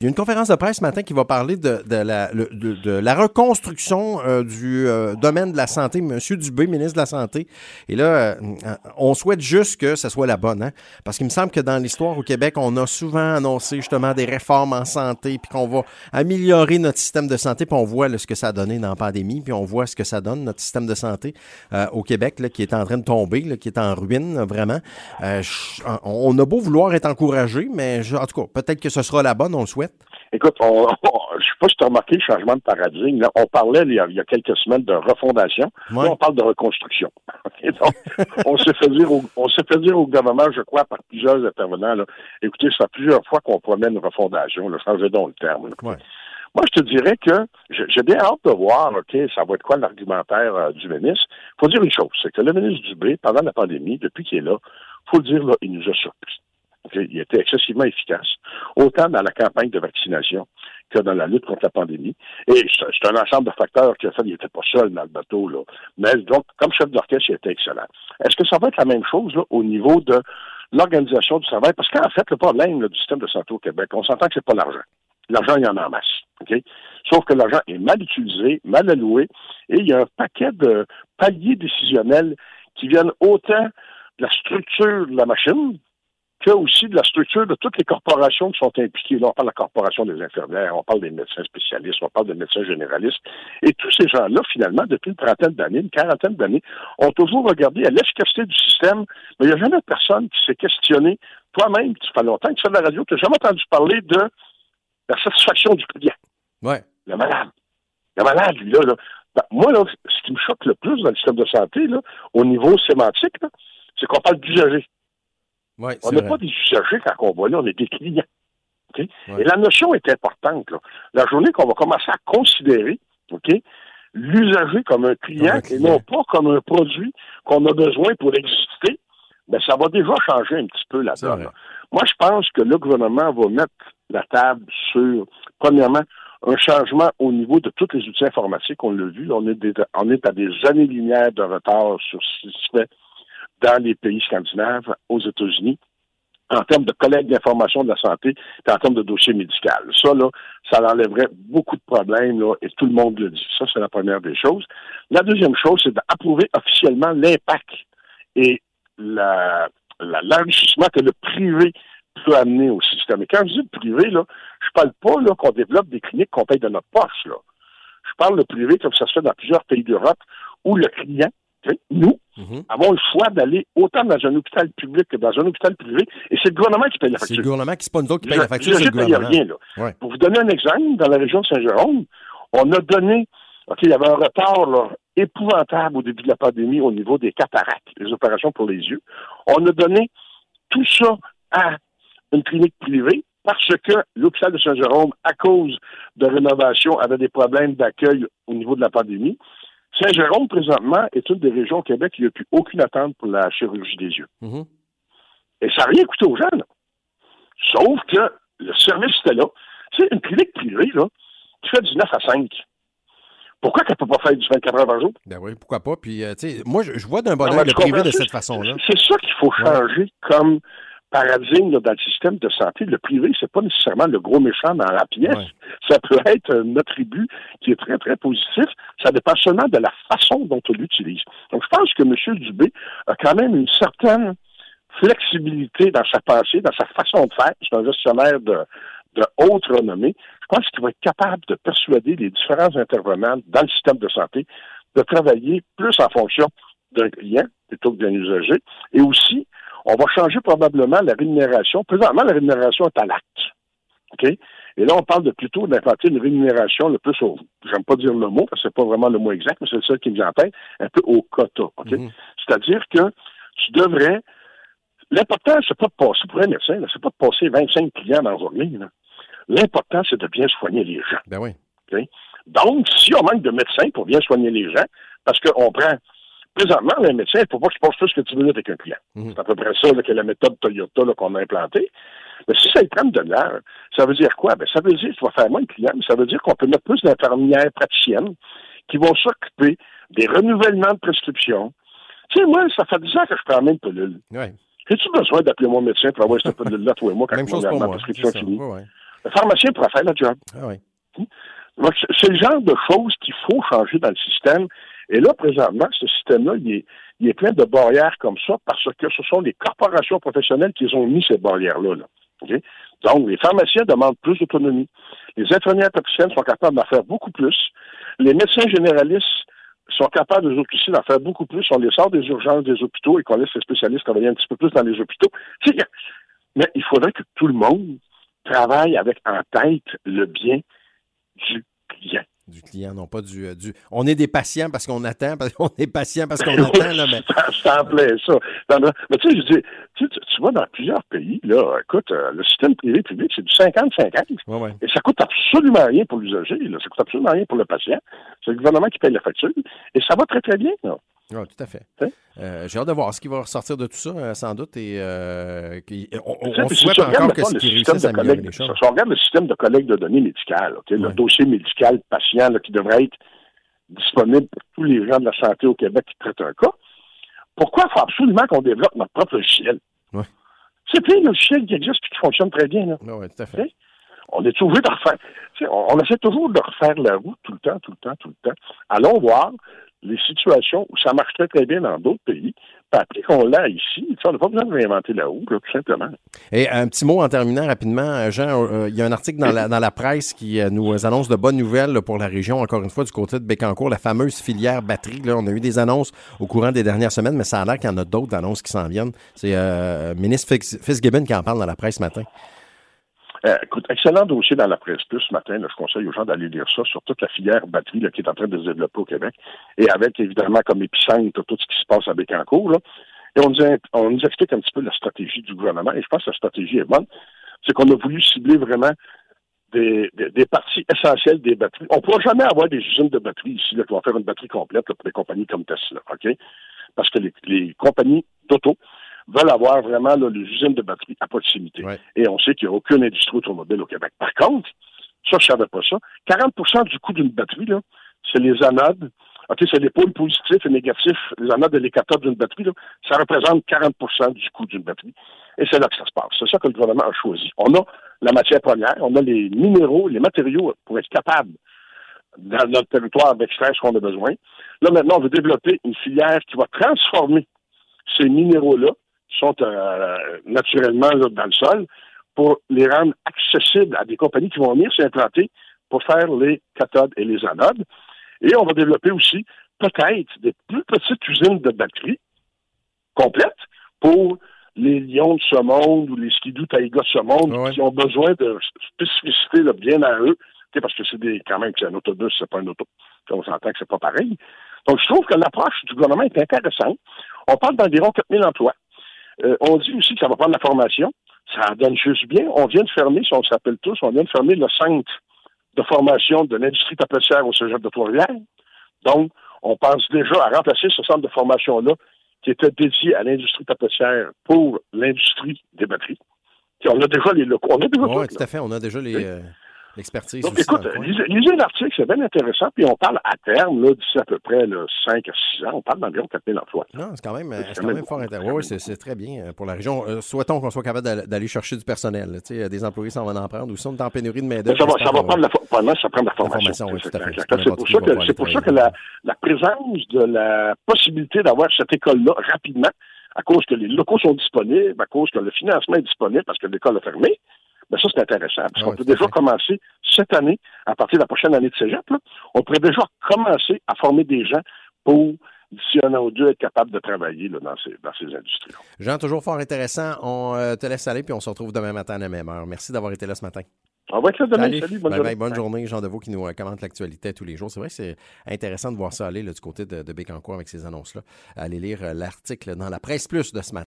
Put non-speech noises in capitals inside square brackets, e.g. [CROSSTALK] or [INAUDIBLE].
Il y a une conférence de presse ce matin qui va parler de, la, de, la, reconstruction euh, du euh, domaine de la santé. Monsieur Dubé, ministre de la Santé. Et là, euh, on souhaite juste que ce soit la bonne. Hein? Parce qu'il me semble que dans l'histoire au Québec, on a souvent annoncé justement des réformes en santé, puis qu'on va améliorer notre système de santé, puis on voit ce que ça a donné dans la pandémie, puis on voit ce que ça donne, notre système de santé au Québec, là, qui est en train de tomber, là, qui est en ruine, vraiment. on a beau vouloir être encouragé, mais en tout cas, peut-être que ce sera la bonne, on le souhaite. Écoute, [LAUGHS] on, je sais pas si tu as remarqué le changement de paradigme. on parlait il y, a, quelques semaines de refondation. Là, on parle de reconstruction. [LAUGHS] on s'est fait dire au, on s'est fait dire au gouvernement, je crois, par plusieurs intervenants, là, écoutez, ça fait plusieurs fois qu'on promet une refondation. Là, changez donc le terme. Moi, je te dirais que j'ai bien hâte de voir, OK, ça va être quoi l'argumentaire euh, du ministre. Il faut dire une chose, c'est que le ministre Dubé, pendant la pandémie, depuis qu'il est là, faut le dire, là, il nous a surpris. Il était excessivement efficace, autant dans la campagne de vaccination que dans la lutte contre la pandémie. Et c'est un ensemble de facteurs qui a fait qu'il n'était pas seul dans le bateau. Là. Mais donc, comme chef d'orchestre, il était excellent. Est-ce que ça va être la même chose là, au niveau de l'organisation du travail? Parce qu'en fait, le problème du système de santé au Québec, on s'entend que c'est pas l'argent. L'argent, il y en a en masse. Sauf que l'argent est mal utilisé, mal alloué, et il y a un paquet de paliers décisionnels qui viennent autant de la structure de la machine, que aussi de la structure de toutes les corporations qui sont impliquées. Là, on parle de la corporation des infirmières, on parle des médecins spécialistes, on parle des médecins généralistes. Et tous ces gens-là, finalement, depuis une trentaine d'années, une quarantaine d'années, ont toujours regardé à l'efficacité du système, mais il n'y a jamais personne qui s'est questionné. Toi-même, tu fais longtemps que tu fais de la radio, tu n'as jamais entendu parler de la satisfaction du client. Ouais. Le malade. Le malade, lui, là. Ben, moi, là, ce qui me choque le plus dans le système de santé, là, au niveau sémantique, c'est qu'on parle d'usager on n'est pas des usagers quand on va là, on est des clients. Et la notion est importante. La journée qu'on va commencer à considérer l'usager comme un client et non pas comme un produit qu'on a besoin pour exister, ben, ça va déjà changer un petit peu la donne. Moi, je pense que le gouvernement va mettre la table sur, premièrement, un changement au niveau de tous les outils informatiques. On l'a vu, on est, on est à des années-lumière de retard sur ce qui se fait dans les pays scandinaves, aux États-Unis, en termes de collecte d'informations de la santé et en termes de dossiers médicaux. Ça, là, ça enlèverait beaucoup de problèmes, là, et tout le monde le dit. Ça, c'est la première des choses. La deuxième chose, c'est d'approuver officiellement l'impact et l'enrichissement que le privé peut amener au système. Et quand je dis le privé, là, je parle pas là, qu'on développe des cliniques qu'on paye de notre poche. Là. Je parle de privé comme ça se fait dans plusieurs pays d'Europe où le client nous mhm. avons le choix d'aller autant dans un hôpital public que dans un hôpital privé, et c'est le gouvernement qui paye la facture. C'est le gouvernement qui, c'est pas nous autres qui paye la facture, c'est le gouvernement. rien, là. Pour vous donner un exemple, dans la région de Saint-Jérôme, on a donné, OK, il y avait un retard épouvantable au début de la pandémie au niveau des cataractes, les opérations pour les yeux. On a donné tout ça à une clinique privée parce que l'hôpital de Saint-Jérôme, à cause de rénovation, avait des problèmes d'accueil au niveau de la pandémie. Saint-Jérôme, présentement, est une des régions au Québec qui n'a plus aucune attente pour la chirurgie des yeux. Mm-hmm. Et ça n'a rien coûté aux gens, Sauf que le service était là. C'est une clinique privée, là, qui fait du 9 à 5. Pourquoi qu'elle ne peut pas faire du 24 heures par jour? Ben oui, pourquoi pas? Puis, euh, tu sais, moi, je, vois d'un bon oeil le privé de cette façon-là. C'est ça qu'il faut changer comme paradigme dans le système de santé. Le privé, c'est pas nécessairement le gros méchant dans la pièce. Ça peut être un attribut qui est très, très positif. Ça dépend seulement de la façon dont on l'utilise. Donc, je pense que M. Dubé a quand même une certaine flexibilité dans sa pensée, dans sa façon de faire. C'est un gestionnaire de, de haute renommée. Je pense qu'il va être capable de persuader les différents intervenants dans le système de santé de travailler plus en fonction d'un client plutôt que d'un usager et aussi on va changer probablement la rémunération. Présentement, la rémunération est à l'acte. OK? Et là, on parle de plutôt d'implanter une rémunération le plus au, j'aime pas dire le mot, parce que c'est pas vraiment le mot exact, mais c'est le seul qui me vient en un peu au quota. Mm-hmm. C'est-à-dire que tu devrais, l'important, c'est pas de passer, pour un médecin, c'est pas de passer 25 clients dans la journée, L'important, c'est de bien soigner les gens. Ben oui. Donc, si on manque de médecins pour bien soigner les gens, parce qu'on prend présentement, les médecins, il ne faut pas que tu passes plus que tu minutes avec un client. Mhm. C'est à peu près ça là, que la méthode Toyota qu'on a implantée. Mais si ça prend de l'heure, ça veut dire quoi? Ben, ça veut dire que tu vas faire moins de clients, mais ça veut dire qu'on peut mettre plus d'infirmières praticiennes qui vont s'occuper des renouvellements de prescriptions. Tu sais, moi, ça fait 10 ans que je prends même pilule. Ouais. As-tu besoin d'appeler mon médecin pour avoir cette pilule-là, toi et moi, quand même chose pour moi. prescription finie? Le pharmacien pourra faire le job. Ah oui. C'est le genre de choses qu'il faut changer dans le système. Et là, présentement, ce système-là, il est, il est plein de barrières comme ça parce que ce sont les corporations professionnelles qui ont mis ces barrières-là. Donc, les pharmaciens demandent plus d'autonomie. Les infirmières praticiennes sont capables d'en faire beaucoup plus. Les médecins généralistes sont capables, eux aussi, d'en faire beaucoup plus. On les sort des urgences des hôpitaux et qu'on laisse les spécialistes travailler un petit peu plus dans les hôpitaux. Mais il faudrait que tout le monde travaille avec en tête le bien du client. Du client, non pas du, euh, du. On est des patients parce qu'on attend, parce qu'on est patient parce qu'on [LAUGHS] attend, là, mais. ça, plaît, ça. mais tu sais, je dis, tu, tu, vois, dans plusieurs pays, là, écoute, euh, le système privé-public, c'est du 50-50. Et ça coûte absolument rien pour l'usager, là. Ça coûte absolument rien pour le patient. C'est le gouvernement qui paye la facture. Et ça va très, très bien, là. Oui, tout à fait. Euh, j'ai hâte de voir ce qui va ressortir de tout ça, euh, sans doute. Et euh, on, on souhaite encore que ce qui réussisse à améliorer les choses. Si on regarde le système de collecte de données médicales, le dossier médical patient qui devrait être disponible pour tous les gens de la santé au Québec qui traitent un cas, pourquoi il faut absolument qu'on développe notre propre logiciel? Ouais. C'est plein de logiciels qui existent et qui fonctionnent très bien. Oui, tout à fait. On est obligé de refaire. On, on, essaie toujours de refaire la route tout le temps, tout le temps, tout le temps. Allons voir les situations où ça marche très, très bien dans d'autres pays, puis après qu'on l'a ici, on n'a pas besoin de réinventer la roue, tout simplement. Et un petit mot en terminant rapidement, euh, Jean, euh, il y a un article dans la, dans la presse qui euh, nous annonce de bonnes nouvelles pour la région, encore une fois, du côté de Bécancourt, la fameuse filière batterie. Là, on a eu des annonces au courant des dernières semaines, mais ça a l'air qu'il y en a d'autres annonces qui s'en viennent. C'est le ministre Fitzgibbon qui en parle dans la presse ce matin. Euh, écoute, excellent dossier dans la presse plus ce matin. je conseille aux gens d'aller lire ça sur toute la filière batterie qui est en train de se développer au Québec. Et avec, évidemment, comme épicentre, tout ce qui se passe à Bécancourt. Là. Et on nous, on nous explique un petit peu la stratégie du gouvernement. Et je pense que la stratégie est bonne. C'est qu'on a voulu cibler vraiment des, des, parties essentielles des batteries. On ne pourra jamais avoir des usines de batteries ici là, qui vont faire une batterie complète pour des compagnies comme Tesla, OK? Parce que les, les compagnies d'auto veulent avoir vraiment les usines de batterie à proximité. Et on sait qu'il n'y a aucune industrie automobile au Québec. Par contre, ça, je ne savais pas ça. 40% du coût d'une batterie, là, c'est les anodes. OK, c'est les pôles positifs et négatifs, les anodes et les cathodes d'une batterie. Là, ça représente 40% du coût d'une batterie. Et c'est là que ça se passe. C'est ça que le gouvernement a choisi. On a la matière première, on a les minéraux, les matériaux pour être capable dans notre territoire d'extraire ce qu'on a besoin. Là, maintenant, on veut développer une filière qui va transformer ces minéraux-là sont euh, naturellement dans le sol pour les rendre accessibles à des compagnies qui vont venir s'implanter pour faire les cathodes et les anodes. Et on va développer aussi peut-être des plus petites usines de batteries complètes pour les lions de ce monde ou les skidoo taïga de ce monde qui ont besoin de spécificité bien à eux, parce que c'est des quand même c'est un autobus, c'est pas un auto. On s'entend que c'est pas pareil. Donc, je trouve que l'approche du gouvernement est intéressante. On parle d'environ 4000 emplois. Euh, on dit aussi que ça va prendre la formation. Ça donne juste bien. On vient de fermer, si on se rappelle tous, on vient de fermer le centre de formation de l'industrie tapissière au Cégep de Trois-Rivières. Donc, on pense déjà à remplacer ce centre de formation-là qui était dédié à l'industrie tapissière pour l'industrie des batteries. on a déjà les locaux. On a déjà Oui, tout, à fait. On a déjà les, euh, L'expertise Donc, écoute, lisez, l'article, c'est bien intéressant. Puis on parle à terme, là, d'ici à peu près là, 5 à 6 ans, on parle d'environ 4 000 emplois. Non, c'est quand même, c'est quand même fort intéressant. Oui, c'est très bien euh, pour la région. Euh, souhaitons qu'on soit capable d'aller chercher du personnel. Tu sais, des employés s'en vont en prendre. Ou si on est en pénurie de main-d'œuvre. Ça va, ça va prendre la, pendant, ça prend la formation. oui. C'est pour ça que, pour ça que la, la présence de la possibilité d'avoir cette école-là rapidement, à cause que les locaux sont disponibles, à cause que le financement est disponible parce que l'école a fermé, ben ça, c'est intéressant. Parce qu'on peut déjà commencer cette année, à partir de la prochaine année de cégep, on pourrait déjà commencer à former des gens pour d'ici un an ou deux, être capable de travailler dans, ces, dans ces industries. -là. Jean, toujours fort intéressant. On euh, te laisse aller, puis on se retrouve demain matin à la même heure. Merci d'avoir été là ce matin. On va être là demain. Salut, bonne, journée. bonne journée. Jean Deveau qui nous euh, commente l'actualité tous les jours. C'est vrai que c'est intéressant de voir ça aller du côté de, de Bécancourt avec ces annonces-là. Allez lire euh, l'article dans la presse plus de ce matin.